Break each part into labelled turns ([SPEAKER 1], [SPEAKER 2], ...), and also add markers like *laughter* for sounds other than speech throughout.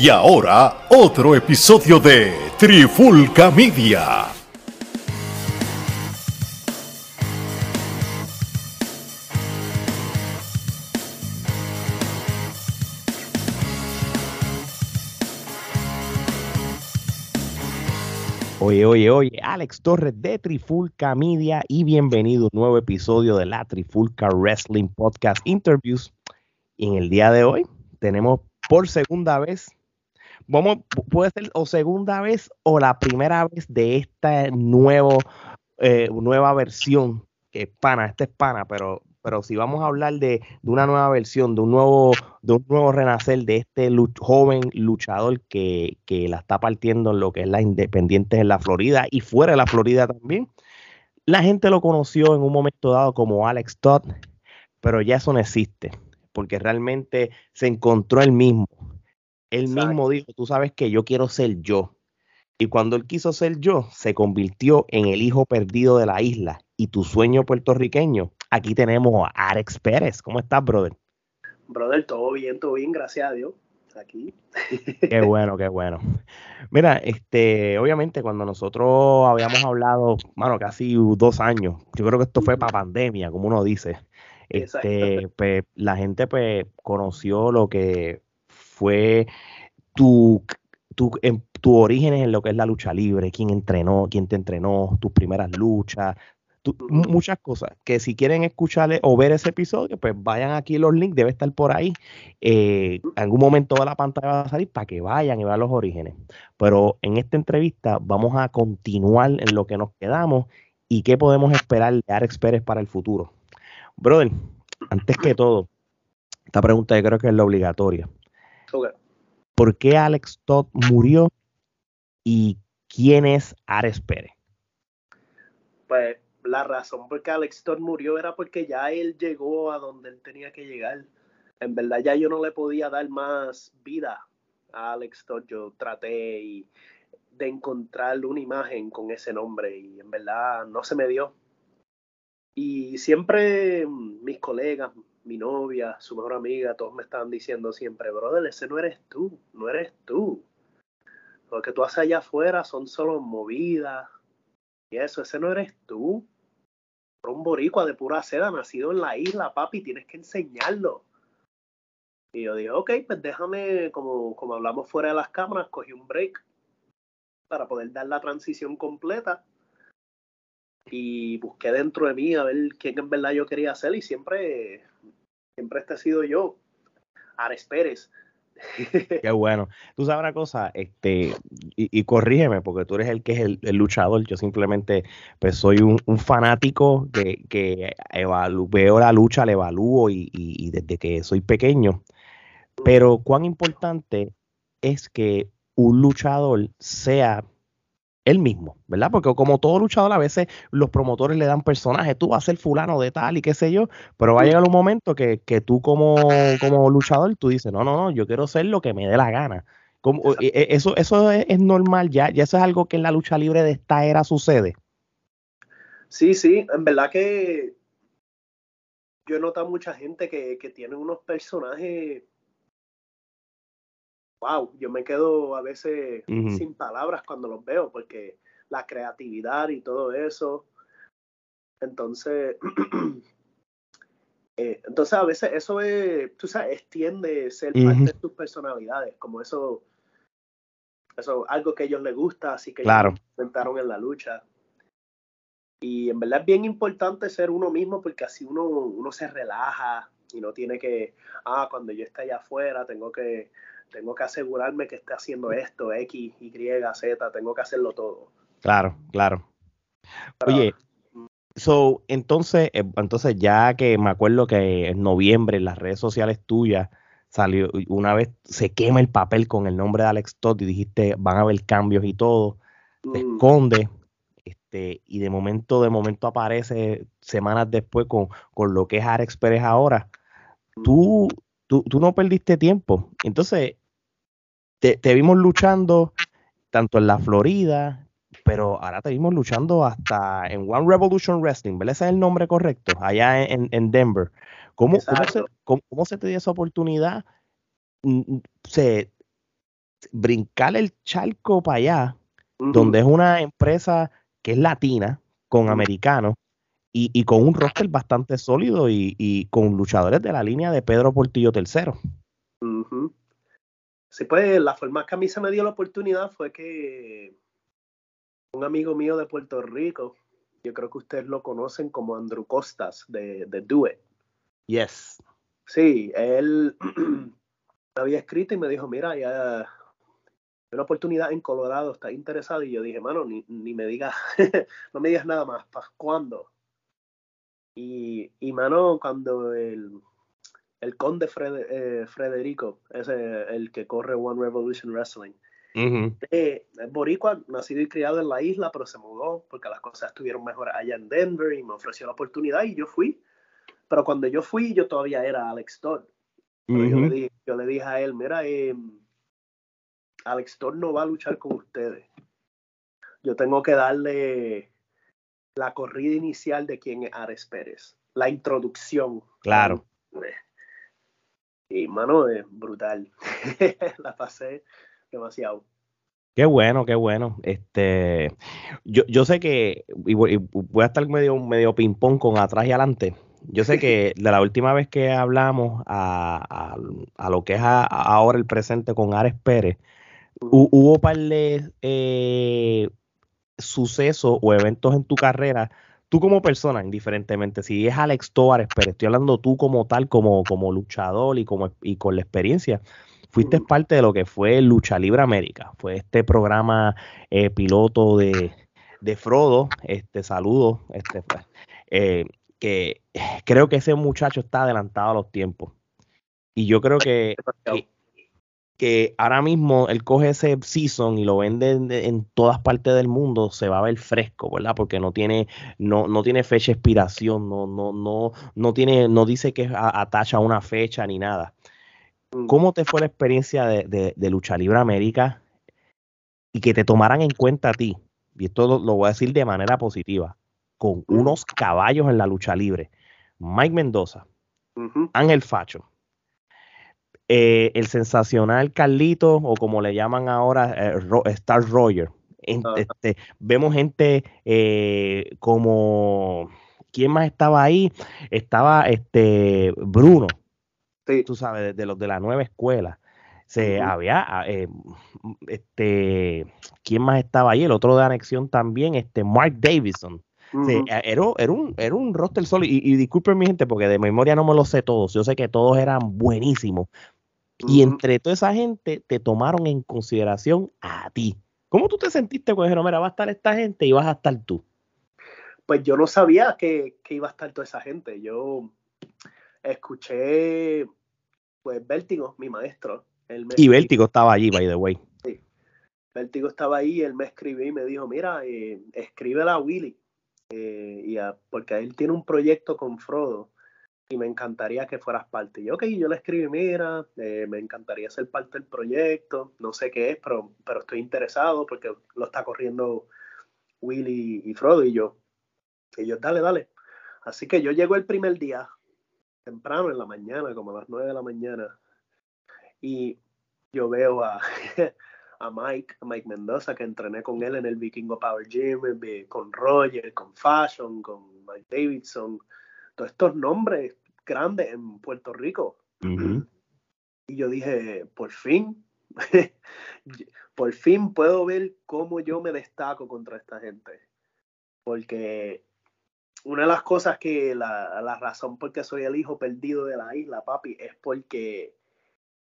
[SPEAKER 1] Y ahora, otro episodio de Trifulca Media.
[SPEAKER 2] Oye, oye, oye, Alex Torres de Trifulca Media y bienvenido a un nuevo episodio de la Trifulca Wrestling Podcast Interviews. Y en el día de hoy tenemos por segunda vez vamos, puede ser o segunda vez o la primera vez de esta nuevo, eh, nueva versión, que es pana, este es pana, pero, pero si vamos a hablar de, una nueva versión, de un nuevo, de un nuevo renacer de este joven luchador que, que, la está partiendo en lo que es la independiente en la Florida y fuera de la Florida también. La gente lo conoció en un momento dado como Alex Todd, pero ya eso no existe, porque realmente se encontró el mismo él mismo dijo, tú sabes que yo quiero ser yo. Y cuando él quiso ser yo, se convirtió en el hijo perdido de la isla. Y tu sueño puertorriqueño, aquí tenemos a Alex Pérez. ¿Cómo estás, brother?
[SPEAKER 3] Brother, todo bien, todo bien, gracias a Dios. Aquí.
[SPEAKER 2] Qué bueno, qué bueno. Mira, este, obviamente cuando nosotros habíamos hablado, bueno, casi dos años, yo creo que esto fue para pandemia, como uno dice. Este, pues, la gente pues conoció lo que fue tu, tu, en, tu origen en lo que es la lucha libre, quién entrenó, quién te entrenó, tus primeras luchas, muchas cosas. Que si quieren escucharle o ver ese episodio, pues vayan aquí los links, debe estar por ahí. Eh, algún momento toda la pantalla va a salir para que vayan y vean los orígenes. Pero en esta entrevista vamos a continuar en lo que nos quedamos y qué podemos esperar de Alex Pérez para el futuro. Brother, antes que todo, esta pregunta yo creo que es la obligatoria. ¿Por qué Alex Todd murió y quién es Ares Pérez?
[SPEAKER 3] Pues la razón por qué Alex Todd murió era porque ya él llegó a donde él tenía que llegar. En verdad ya yo no le podía dar más vida a Alex Todd. Yo traté de encontrar una imagen con ese nombre y en verdad no se me dio. Y siempre mis colegas, mi novia, su mejor amiga, todos me estaban diciendo siempre, brother, ese no eres tú, no eres tú. Lo que tú haces allá afuera son solo movidas y eso, ese no eres tú. Un boricua de pura seda, nacido en la isla, papi, tienes que enseñarlo. Y yo dije, ok, pues déjame, como, como hablamos fuera de las cámaras, cogí un break para poder dar la transición completa y busqué dentro de mí a ver quién en verdad yo quería ser y siempre siempre este ha sido yo, Ares Pérez. *laughs*
[SPEAKER 2] Qué bueno. Tú sabes una cosa, este, y, corrígeme, porque tú eres el que es el, luchador. Yo simplemente pues soy un, fanático que, que veo la lucha, la evalúo y, y, desde que soy pequeño. Pero cuán importante es que un luchador sea él mismo, ¿verdad? Porque como todo luchador, a veces los promotores le dan personajes, tú vas a ser fulano de tal y qué sé yo, pero va a llegar un momento que, tú como, como luchador, tú dices, no, no, no, yo quiero ser lo que me dé la gana. Como, e, e, eso eso es, normal ya, ya eso es algo que en la lucha libre de esta era sucede.
[SPEAKER 3] Sí, sí, en verdad que yo he notado mucha gente que, que tiene unos personajes wow, yo me quedo a veces sin palabras cuando los veo, porque la creatividad y todo eso. Entonces, *clears throat* eh, entonces a veces eso es, tú sabes, extiende ser parte de tus personalidades, como eso, eso, algo que a ellos les gusta, así que
[SPEAKER 2] claro.
[SPEAKER 3] ellos en la lucha. Y en verdad es bien importante ser uno mismo porque así uno, uno se relaja y no tiene que, ah, cuando yo esté allá afuera tengo que tengo que asegurarme que esté haciendo esto, X, Y, Z, tengo que hacerlo todo.
[SPEAKER 2] Claro, claro. Oye, so, entonces, eh, entonces ya que me acuerdo que en noviembre en las redes sociales tuyas salió, una vez se quema el papel con el nombre de Alex Todd y dijiste van a haber cambios y todo, te mm. esconde, este, y de momento, de momento aparece semanas después con, con lo que es Alex Pérez ahora. Tú, tú, no perdiste tiempo. Entonces, te, vimos luchando tanto en la Florida, pero ahora te vimos luchando hasta en One Revolution Wrestling, ¿verdad? Ese es el nombre correcto, allá en, en Denver. ¿Cómo, cómo, se, te dio esa oportunidad? Mm, mm, se, brincar el charco para allá, donde es una empresa que es latina, con americanos, y, con un roster bastante sólido y, con luchadores de la línea de Pedro Portillo III.
[SPEAKER 3] Sí, pues la forma que a mí se me dio la oportunidad fue que un amigo mío de Puerto Rico, yo creo que ustedes lo conocen como Andrew Costas de, de Do It.
[SPEAKER 2] Yes.
[SPEAKER 3] Sí, él *clears throat* había escrito y me dijo, mira, ya hay una oportunidad en Colorado, ¿estás interesado? Y yo dije, mano, ni, ni me digas, *laughs* no me digas nada más, ¿para cuándo? Y, y mano, cuando el, el conde eh, Frederico, ese el que corre One Revolution Wrestling, eh, boricua, nacido y criado en la isla, pero se mudó porque las cosas estuvieron mejor allá en Denver y me ofreció la oportunidad y yo fui. Pero cuando yo fui, yo todavía era Alex Todd. yo, le dije, yo, le dije, a él, mira, eh, Alex Todd no va a luchar con ustedes. Yo tengo que darle la corrida inicial de quién es Ares Pérez, la introducción.
[SPEAKER 2] Claro.
[SPEAKER 3] Y mano, es brutal. *laughs* la pasé demasiado.
[SPEAKER 2] Qué bueno, qué bueno. Este, yo, yo sé que y voy, a estar medio, medio ping-pong con atrás y adelante. Yo sé que *laughs* de la última vez que hablamos a, lo que es ahora el presente con Ares Pérez, hubo par de eh, sucesos o eventos en tu carrera, tú como persona, indiferentemente, si es Alex Toares, pero estoy hablando tú como tal, como, como luchador y, como, y con la experiencia, fuiste parte de lo que fue Lucha Libre América, fue este programa eh, piloto de, de, Frodo, este saludo, este, eh, que creo que ese muchacho está adelantado a los tiempos. Y yo creo que, que ahora mismo él coge ese season y lo vende en, todas partes del mundo, se va a ver fresco, ¿verdad? Porque no tiene, no, no tiene fecha de expiración, no, no, no, no tiene, no dice que atacha una fecha ni nada. Mm. ¿Cómo te fue la experiencia de, de, Lucha Libre América y que te tomaran en cuenta a ti? Y esto lo, voy a decir de manera positiva, con unos caballos en la lucha libre. Mike Mendoza, Ángel Facho, eh, el sensacional Carlito, o como le llaman ahora, eh, Star Roger. Este, vemos gente eh, como. ¿Quién más estaba ahí? Estaba este Bruno. Tú sabes, de, los de la nueva escuela. Se había ah, este quién más estaba ahí el otro de anexión también este Mark Davison era, un, era un roster solo y, y, disculpen mi gente porque de memoria no me lo sé todos yo sé que todos eran buenísimos y entre toda esa gente te tomaron en consideración a ti. ¿Cómo tú te sentiste cuando dijeron, mira, va a estar esta gente y vas a estar tú?
[SPEAKER 3] Pues yo no sabía que, iba a estar toda esa gente. Yo escuché, pues, Vértigo, mi maestro.
[SPEAKER 2] y Vértigo estaba allí, by the way.
[SPEAKER 3] Sí. Vértigo estaba ahí, él me escribió y me dijo, mira, eh, escríbela a Willy. Eh, y porque él tiene un proyecto con Frodo y me encantaría que fueras parte. Y yo le escribí, mira, eh, me encantaría ser parte del proyecto, no sé qué es, pero, pero estoy interesado porque lo está corriendo Willy y Frodo y yo. Yo, dale, dale. Así que yo llego el primer día, temprano en la mañana, como a las 9 de la mañana, y yo veo a, *laughs* a Mike, a Mike Mendoza, que entrené con él en el Vikingo Power Gym, con Roger, con Fashion, con Mike Davidson, todos estos nombres grandes en Puerto Rico. Y yo dije, por fin, *laughs* por fin puedo ver cómo yo me destaco contra esta gente. Porque una de las cosas que la, la razón por qué soy el hijo perdido de la isla, papi, es porque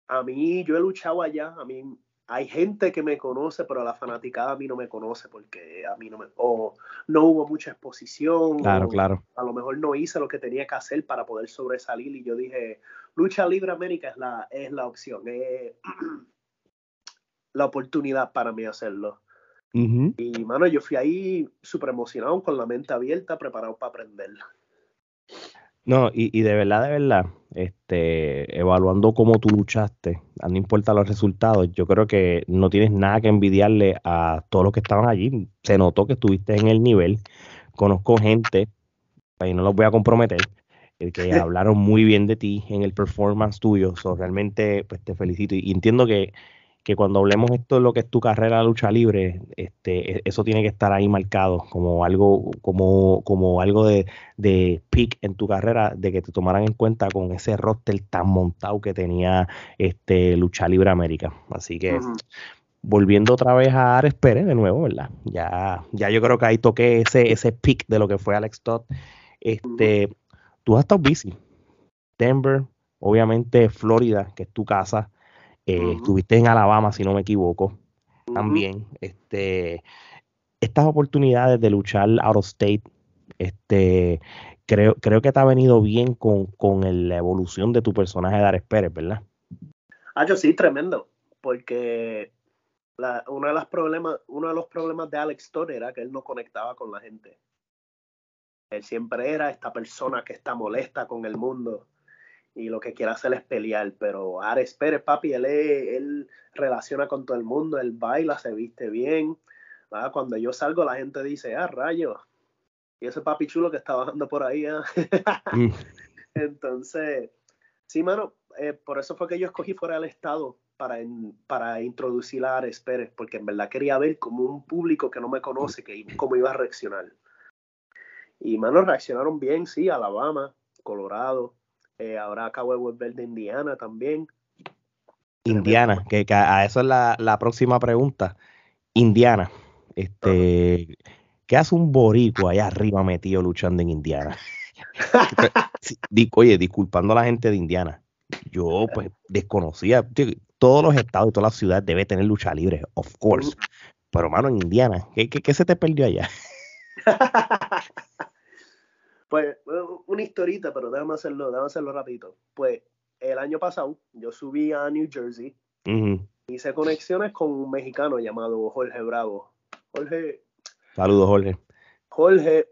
[SPEAKER 3] a mí yo he luchado allá, a mí hay gente que me conoce, pero la fanaticada a mí no me conoce porque a mí no me, o no hubo mucha exposición.
[SPEAKER 2] Claro, claro.
[SPEAKER 3] A lo mejor no hice lo que tenía que hacer para poder sobresalir y yo dije, lucha libre América es la, es la opción, es *clears throat* la oportunidad para mí hacerlo. Y mano, yo fui ahí súper emocionado, con la mente abierta, preparado para aprender.
[SPEAKER 2] No, y, y, de verdad, de verdad, este, evaluando cómo tú luchaste, no importa los resultados, yo creo que no tienes nada que envidiarle a todos los que estaban allí. Se notó que estuviste en el nivel. Conozco gente, ahí no los voy a comprometer, el que *laughs* hablaron muy bien de ti en el performance tuyo. So, realmente, pues te felicito. Y entiendo que, que cuando hablemos esto de lo que es tu carrera de lucha libre, este, e, eso tiene que estar ahí marcado como algo, como, como algo de, de peak en tu carrera, de que te tomaran en cuenta con ese roster tan montado que tenía este Lucha Libre América. Así que volviendo otra vez a Ares Pérez de nuevo, ¿verdad? Ya, ya yo creo que ahí toqué ese, ese peak de lo que fue Alex Todd. Este, tú has estado busy. Denver, obviamente Florida, que es tu casa. Eh, estuviste en Alabama, si no me equivoco. También. Este, estas oportunidades de luchar out of state, este, creo, creo que te ha venido bien con, con la evolución de tu personaje de Ares Pérez, ¿verdad?
[SPEAKER 3] Ah, yo sí, tremendo. Porque uno, de los problemas, uno de los problemas de Alex Thor era que él no conectaba con la gente. Él siempre era esta persona que está molesta con el mundo y lo que quiere hacer es pelear. Pero Ares Pérez, papi, él, él relaciona con todo el mundo, él baila, se viste bien. Cuando yo salgo, la gente dice, ah, rayo. Y ese papi chulo que está bajando por ahí. ¿ah?". *laughs* Mm. Entonces, sí, mano, eh, por eso fue que yo escogí fuera del estado para, para introducir a Ares Pérez, porque en verdad quería ver como un público que no me conoce, que, cómo iba a reaccionar. Y, mano, reaccionaron bien, sí, Alabama, Colorado, eh, ahora acabo de volver de Indiana también.
[SPEAKER 2] Indiana, que, a eso es la, próxima pregunta. Indiana, este, ¿qué hace un boricua allá arriba metido luchando en Indiana? *laughs* oye, disculpando a la gente de Indiana, yo pues desconocía, todos los estados y todas las ciudades deben tener lucha libre, of course. Pero, mano, en Indiana, ¿qué, qué, qué se te perdió allá? *laughs*
[SPEAKER 3] Pues una historita, pero déjame hacerlo, déjame hacerlo rapidito. Pues el año pasado yo subí a New Jersey, hice conexiones con un mexicano llamado Jorge Bravo. Jorge.
[SPEAKER 2] Saludos, Jorge.
[SPEAKER 3] Jorge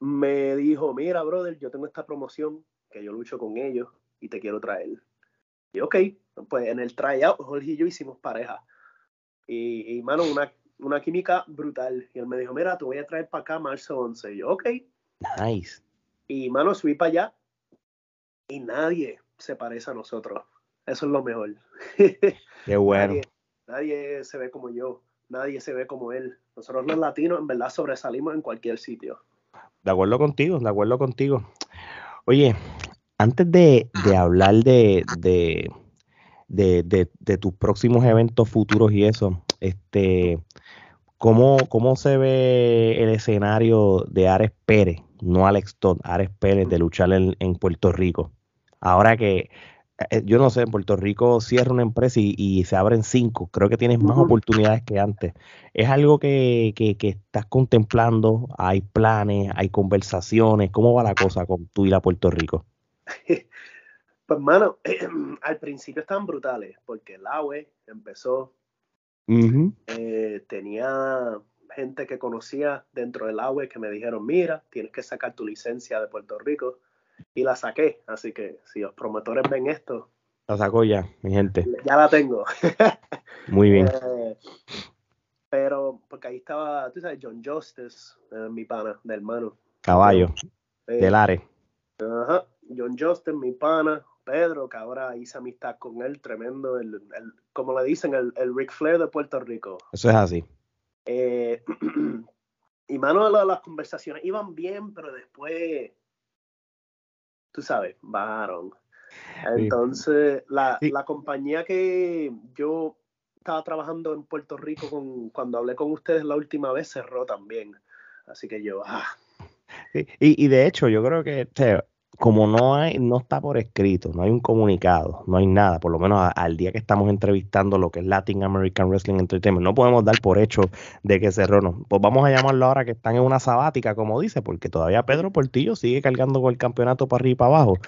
[SPEAKER 3] me dijo, mira, brother, yo tengo esta promoción que yo lucho con ellos y te quiero traer. Y ok, pues en el tryout Jorge y yo hicimos pareja. Y, y mano, una, una química brutal. Y él me dijo, mira, te voy a traer para acá marzo 11. Y yo, ok,
[SPEAKER 2] Nice.
[SPEAKER 3] Y mano, subí para allá y nadie se parece a nosotros. Eso es lo mejor. *laughs*
[SPEAKER 2] Qué bueno.
[SPEAKER 3] Nadie, se ve como yo, nadie se ve como él. Nosotros los latinos en verdad sobresalimos en cualquier sitio.
[SPEAKER 2] De acuerdo contigo, de acuerdo contigo. Oye, antes de, hablar de, de, de, de, tus próximos eventos futuros y eso, este, ¿cómo, ¿cómo se ve el escenario de Ares Pérez no Alex Todd, Ares Pérez, de luchar en, Puerto Rico. Ahora que, eh, yo no sé, en Puerto Rico cierra una empresa y, se abren cinco, creo que tienes más oportunidades que antes. ¿Es algo que, estás contemplando? ¿Hay planes? ¿Hay conversaciones? ¿Cómo va la cosa con tú ir a Puerto Rico? *laughs*
[SPEAKER 3] Pues, mano, *clears throat* al principio estaban brutales, porque el AWE empezó, eh, tenía gente que conocía dentro del agua que me dijeron, mira, tienes que sacar tu licencia de Puerto Rico. Y la saqué, así que si los promotores ven esto.
[SPEAKER 2] La sacó ya, mi gente.
[SPEAKER 3] Ya la tengo. *laughs*
[SPEAKER 2] Muy bien.
[SPEAKER 3] Eh, pero, porque ahí estaba, tú sabes, John Justice, eh, mi pana, de hermano.
[SPEAKER 2] Caballo, eh, del Are.
[SPEAKER 3] Ajá, John Justice, mi pana, Pedro, que ahora hice amistad con él, tremendo, el, el como le dicen, el, el Ric Flair de Puerto Rico.
[SPEAKER 2] Eso es así.
[SPEAKER 3] Eh, *clears throat* y mano, las conversaciones iban bien, pero después, tú sabes, bajaron. Entonces, la, la, compañía que yo estaba trabajando en Puerto Rico con, cuando hablé con ustedes la última vez cerró también. Así que yo, ah.
[SPEAKER 2] Y, y de hecho, yo creo que como no hay, no está por escrito, no hay un comunicado, no hay nada, por lo menos al día que estamos entrevistando lo que es Latin American Wrestling Entertainment, no podemos dar por hecho de que cerró, no. Pues vamos a llamarlo ahora que están en una sabática, como dice, porque todavía Pedro Portillo sigue cargando con el campeonato para arriba y para abajo.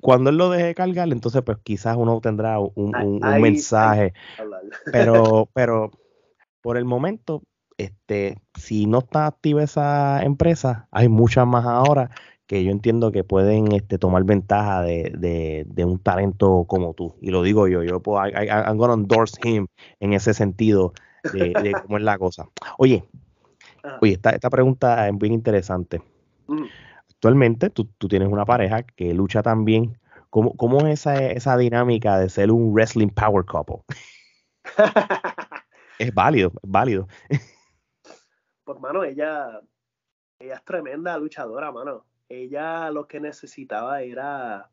[SPEAKER 2] Cuando él lo deje cargar, entonces pues quizás uno tendrá un, mensaje. *laughs* pero, pero por el momento, este, si no está activa esa empresa, hay muchas más ahora que yo entiendo que pueden este, tomar ventaja de, un talento como tú. Y lo digo yo, yo puedo, I, I'm gonna endorse him en ese sentido de, *laughs* cómo es la cosa. Oye, oye, esta, esta pregunta es bien interesante. Mm. Actualmente tú, tienes una pareja que lucha también. ¿Cómo, cómo es esa, esa dinámica de ser un wrestling power couple? *laughs* es válido, es válido.
[SPEAKER 3] pues, mano, ella, ella es tremenda luchadora, mano. Ella lo que necesitaba era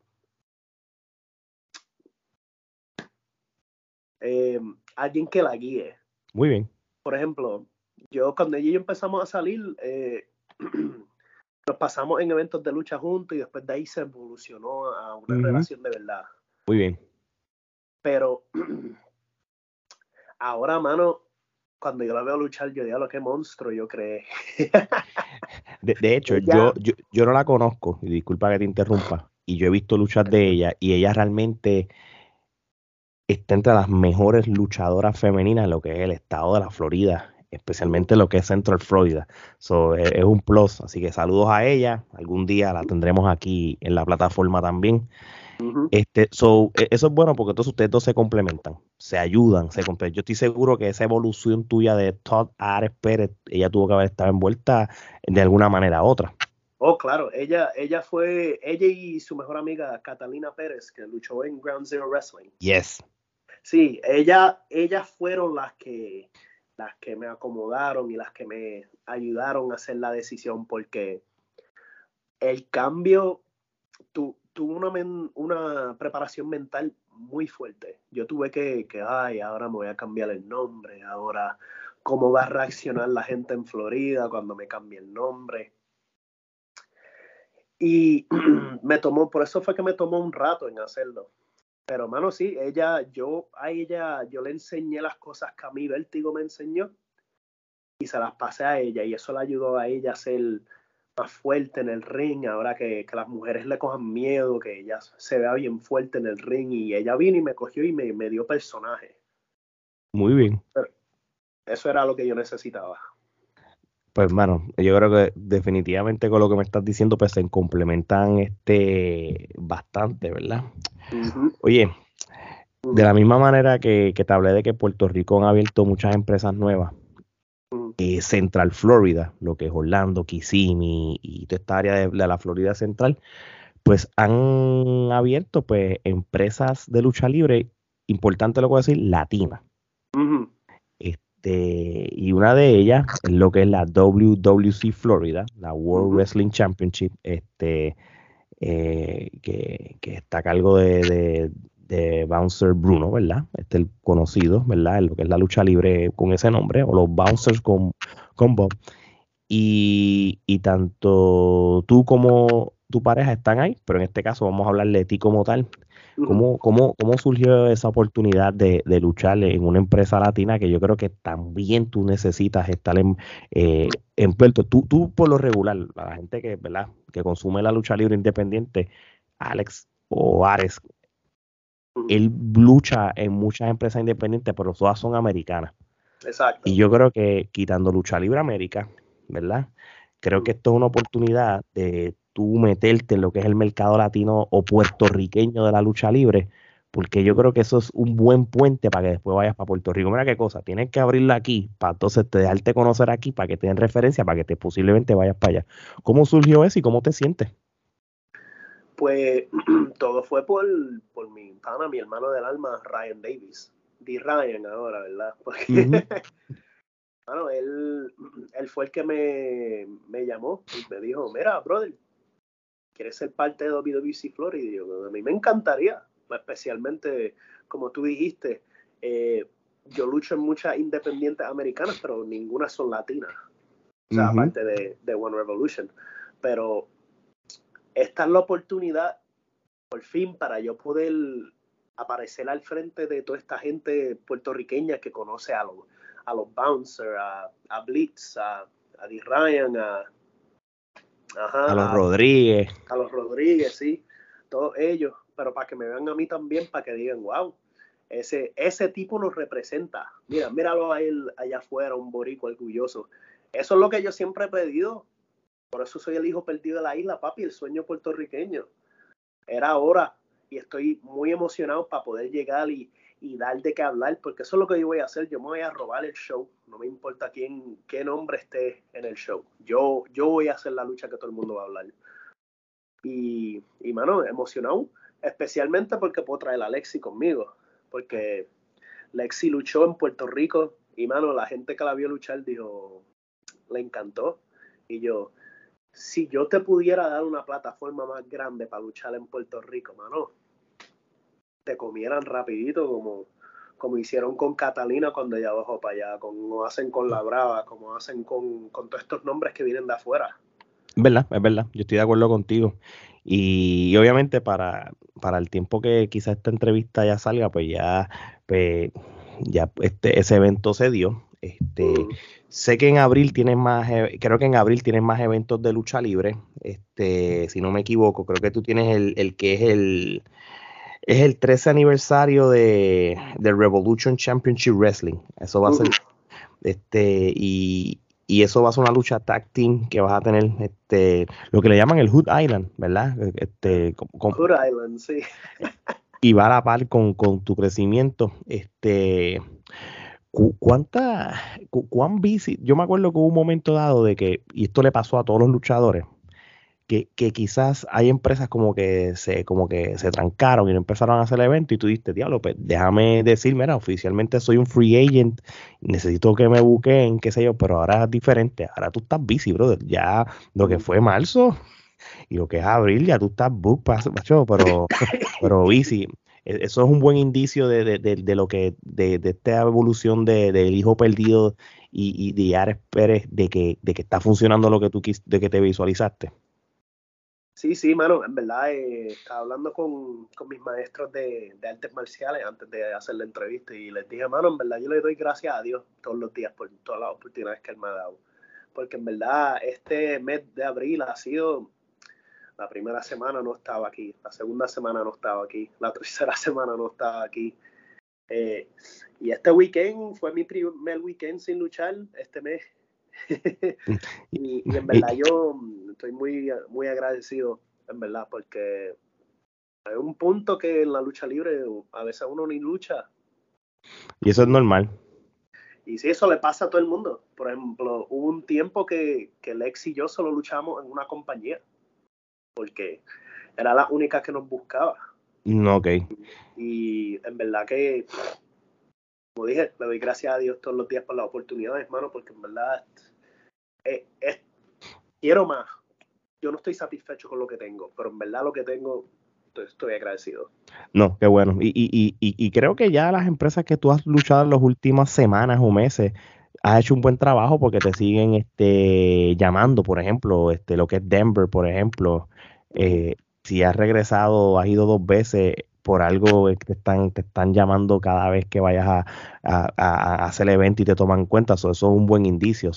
[SPEAKER 3] eh, alguien que la guíe.
[SPEAKER 2] Muy bien.
[SPEAKER 3] Por ejemplo, yo cuando ella y yo empezamos a salir, eh, *clears throat* nos pasamos en eventos de lucha juntos y después de ahí se evolucionó a una relación de verdad.
[SPEAKER 2] Muy bien.
[SPEAKER 3] Pero *clears throat* ahora, mano, cuando yo la veo luchar, yo digo, lo que monstruo, yo creo. *laughs*
[SPEAKER 2] de, hecho, yo, yo, yo no la conozco, y disculpa que te interrumpa, y yo he visto luchar de ella, y ella realmente está entre las mejores luchadoras femeninas en lo que es el estado de la Florida, especialmente lo que es Central Florida. So, es, un plus, así que saludos a ella. Algún día la tendremos aquí en la plataforma también. Este, so, e, eso es bueno porque todos ustedes dos se complementan, se ayudan, se complementan. Yo estoy seguro que esa evolución tuya de Todd Ares Pérez, ella tuvo que haber estado envuelta de alguna manera u otra.
[SPEAKER 3] Oh, claro, ella, ella fue, ella y su mejor amiga Catalina Pérez, que luchó en Ground Zero Wrestling.
[SPEAKER 2] Yes.
[SPEAKER 3] Sí, ella, ellas fueron las que, las que me acomodaron y las que me ayudaron a hacer la decisión porque el cambio tu, tuvo una, una preparación mental muy fuerte. Yo tuve que, que, ay, ahora me voy a cambiar el nombre, ahora cómo va a reaccionar la gente en Florida cuando me cambie el nombre. Y *clears throat* me tomó, por eso fue que me tomó un rato en hacerlo. Pero, mano, sí, ella, yo a ella, yo le enseñé las cosas que a mí Vértigo me enseñó y se las pasé a ella y eso le ayudó a ella a ser más fuerte en el ring, ahora que, las mujeres le cojan miedo, que ella se vea bien fuerte en el ring y ella vino y me cogió y me, me dio personaje.
[SPEAKER 2] Muy bien.
[SPEAKER 3] eso era lo que yo necesitaba.
[SPEAKER 2] Pues, hermano, yo creo que definitivamente con lo que me estás diciendo, pues se complementan este bastante, ¿verdad? Oye, de la misma manera que, te hablé de que Puerto Rico ha abierto muchas empresas nuevas, eh, Central Florida, lo que es Orlando, Kissimmee y toda esta área de, la Florida Central, pues han abierto pues empresas de lucha libre, importante lo que voy a decir, latina. Este, y una de ellas es lo que es la WWC Florida, la World Wrestling Championship, este, eh, que, está a cargo de, Bouncer Bruno, ¿verdad? Este el conocido, ¿verdad? En lo que es la lucha libre con ese nombre, o los Bouncers con, con Bob. Y, y tanto tú como tu pareja están ahí, pero en este caso vamos a hablar de ti como tal. ¿Cómo, cómo, cómo surgió esa oportunidad de, de, luchar en una empresa latina que yo creo que también tú necesitas estar en, eh, en Puerto? Tú, tú, por lo regular, la gente que, ¿verdad? que consume la lucha libre independiente, Alex o Ares, él lucha en muchas empresas independientes, pero todas son americanas.
[SPEAKER 3] Exacto.
[SPEAKER 2] Y yo creo que quitando Lucha Libre América, ¿verdad? Creo que esto es una oportunidad de tú meterte en lo que es el mercado latino o puertorriqueño de la lucha libre, porque yo creo que eso es un buen puente para que después vayas para Puerto Rico. Mira qué cosa, tienes que abrirla aquí para entonces te dejarte conocer aquí, para que te den referencia, para que te posiblemente vayas para allá. ¿Cómo surgió eso y cómo te sientes?
[SPEAKER 3] Pues *clears throat* todo fue por, por mi pana, mi hermano del alma, Ryan Davis. Di Ryan ahora, ¿verdad? *laughs* Porque, *laughs* bueno, él, él fue el que me, me llamó y me dijo, mira, brother, ¿quieres ser parte de WWC Florida? Y yo, a mí me encantaría, especialmente, como tú dijiste, eh, yo lucho en muchas independientes americanas, pero ninguna son latinas, o sea, aparte de, de, One Revolution. Pero esta es la oportunidad, por fin, para yo poder aparecer al frente de toda esta gente puertorriqueña que conoce a los, a los Bouncer, a, a Blitz, a, a D. Ryan, a
[SPEAKER 2] a los Rodríguez.
[SPEAKER 3] A los Rodríguez, sí. Todos ellos. Pero para que me vean a mí también, para que digan, wow, ese, ese tipo nos representa. Mira, míralo a él allá afuera, un borico orgulloso. Eso es lo que yo siempre he pedido. Por eso soy el hijo perdido de la isla, papi, el sueño puertorriqueño. Era hora y estoy muy emocionado para poder llegar y, y dar de qué hablar, porque eso es lo que yo voy a hacer. Yo me voy a robar el show, no me importa quién, qué nombre esté en el show. Yo, yo voy a hacer la lucha que todo el mundo va a hablar. Y, y mano, emocionado, especialmente porque puedo traer a Alexi conmigo, porque Lexi luchó en Puerto Rico y, mano, la gente que la vio luchar dijo, le encantó. Y yo, si yo te pudiera dar una plataforma más grande para luchar en Puerto Rico, mano, te comieran rapidito como, como hicieron con Catalina cuando ella bajó para allá, como hacen con La Brava, como hacen con, con todos estos nombres que vienen de afuera.
[SPEAKER 2] Es verdad, es verdad, yo estoy de acuerdo contigo. Y, obviamente para, para el tiempo que quizá esta entrevista ya salga, pues ya, pues, ya este, ese evento se dio. Este, Sé que en abril tienes más, e, creo que en abril tienes más eventos de lucha libre. Este, si no me equivoco, creo que tú tienes el, el que es el, es el 13 aniversario de, de Revolution Championship Wrestling. Eso va a ser, este, y, y eso va a ser una lucha tag team que vas a tener este lo que le llaman el Hood Island, ¿verdad? Este
[SPEAKER 3] Hood Island, sí.
[SPEAKER 2] y va a la par con, con tu crecimiento. Este ¿cuánta cuán bici? Yo me acuerdo que hubo un momento dado de que y esto le pasó a todos los luchadores que, quizás hay empresas como que se como que se trancaron y no empezaron a hacer el evento y tú dijiste, diablo, pues déjame decir, mira, oficialmente soy un free agent, necesito que me busquen, qué sé yo, pero ahora es diferente, ahora tú estás busy, brother, ya lo que fue marzo y lo que es abril, ya tú estás book, pero, pero busy. E, eso es un buen indicio de, de, lo que, de, esta evolución del hijo perdido y, y de Ares Pérez, de que, de que está funcionando lo que tú de que te visualizaste.
[SPEAKER 3] Sí, sí, mano, en verdad eh, estaba hablando con, mis maestros de, artes marciales antes de hacer la entrevista y les dije, mano, en verdad yo le doy gracias a Dios todos los días por todas las oportunidades que él me ha dado. Porque en verdad este mes de abril ha sido, la primera semana no estaba aquí, la segunda semana no estaba aquí, la *laughs* tercera semana no estaba aquí. Eh, y este weekend fue mi primer weekend sin luchar este mes *laughs* y, en verdad yo estoy muy, muy agradecido, en verdad, porque hay un punto que en la lucha libre a veces uno ni lucha.
[SPEAKER 2] Y eso es normal.
[SPEAKER 3] Y sí, eso le pasa a todo el mundo. Por ejemplo, hubo un tiempo que, que Lex y yo solo luchamos en una compañía, porque era la única que nos buscaba.
[SPEAKER 2] No, ok.
[SPEAKER 3] Y en verdad que, como dije, le doy gracias a Dios todos los días por las oportunidades, hermano, porque en verdad eh, quiero más. Yo no estoy satisfecho con lo que tengo, pero en verdad lo que tengo, estoy, agradecido.
[SPEAKER 2] No, qué bueno. Y, y, y, y, creo que ya las empresas que tú has luchado en las últimas semanas o meses, has hecho un buen trabajo porque te siguen este, llamando, por ejemplo, este, lo que es Denver, por ejemplo. Eh, si has regresado, has ido dos veces por algo que te están, te están llamando cada vez que vayas a, a, hacer el evento y te toman en cuenta. eso es un buen indicio.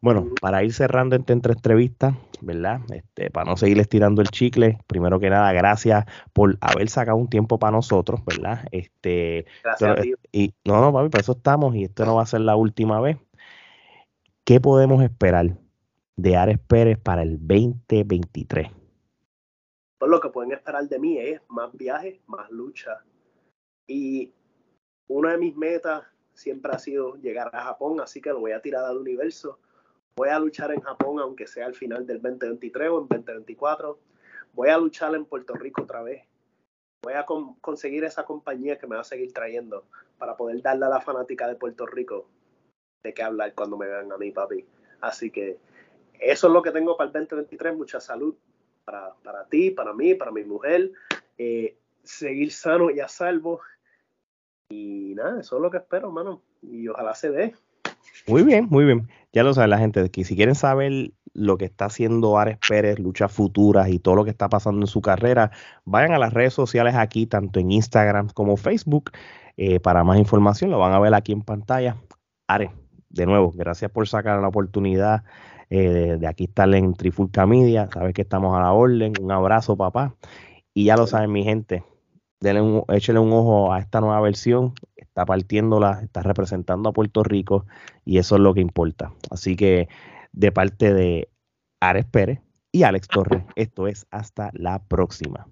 [SPEAKER 2] Bueno, para ir cerrando esta entrevista, ¿verdad? Este, para no seguir estirando el chicle, primero que nada, gracias por haber sacado un tiempo para nosotros, ¿verdad? Este,
[SPEAKER 3] gracias,
[SPEAKER 2] Y no, no, papi, para eso estamos y esto no va a ser la última vez. ¿Qué podemos esperar de Ares Pérez para el 2023?
[SPEAKER 3] Pues lo que pueden esperar de mí es más viajes, más lucha. Y una de mis metas siempre ha sido llegar a Japón, así que lo voy a tirar al universo Voy a luchar en Japón, aunque sea al final del 2023 o en 2024. Voy a luchar en Puerto Rico otra vez. Voy a conseguir esa compañía que me va a seguir trayendo para poder darle a la fanática de Puerto Rico de qué hablar cuando me vean a mí, papi. Así que eso es lo que tengo para el 2023. Mucha salud para, para ti, para mí, para mi mujer. Eh, seguir sano y a salvo. Y nada, eso es lo que espero, hermano. Y ojalá se dé.
[SPEAKER 2] Muy bien, muy bien. Ya lo sabe la gente, que si quieren saber lo que está haciendo Ares Pérez, luchas futuras y todo lo que está pasando en su carrera, vayan a las redes sociales aquí, tanto en Instagram como Facebook. Eh, para más información lo van a ver aquí en pantalla. Ares, de nuevo, gracias por sacar la oportunidad eh, de, aquí estar en Trifulca Media. Sabes que estamos a la orden. Un abrazo, papá. Y ya lo saben, mi gente, denle un, échale un ojo a esta nueva versión, está partiéndola, está representando a Puerto Rico y eso es lo que importa. Así que de parte de Ares Pérez y Alex Torres, esto es hasta la próxima.